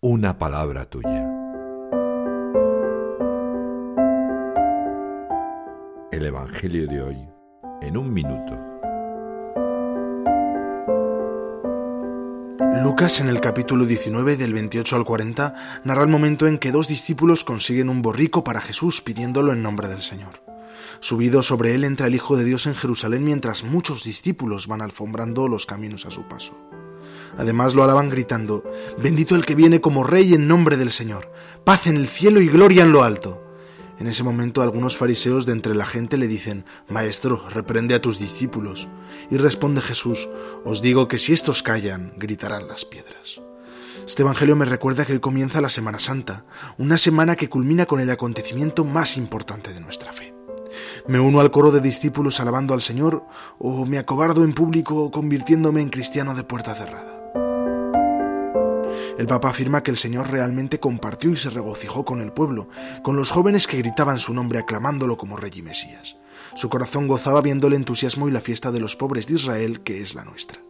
una palabra tuya. El Evangelio de hoy en un minuto. Lucas en el capítulo 19 del 28 al 40 narra el momento en que dos discípulos consiguen un borrico para Jesús pidiéndolo en nombre del Señor. Subido sobre él entra el Hijo de Dios en Jerusalén mientras muchos discípulos van alfombrando los caminos a su paso. Además lo alaban gritando, Bendito el que viene como rey en nombre del Señor, paz en el cielo y gloria en lo alto. En ese momento algunos fariseos de entre la gente le dicen, Maestro, reprende a tus discípulos. Y responde Jesús, Os digo que si estos callan, gritarán las piedras. Este Evangelio me recuerda que hoy comienza la Semana Santa, una semana que culmina con el acontecimiento más importante de nuestra fe. ¿Me uno al coro de discípulos alabando al Señor o me acobardo en público convirtiéndome en cristiano de puerta cerrada? El Papa afirma que el Señor realmente compartió y se regocijó con el pueblo, con los jóvenes que gritaban su nombre aclamándolo como Rey y Mesías. Su corazón gozaba viendo el entusiasmo y la fiesta de los pobres de Israel, que es la nuestra.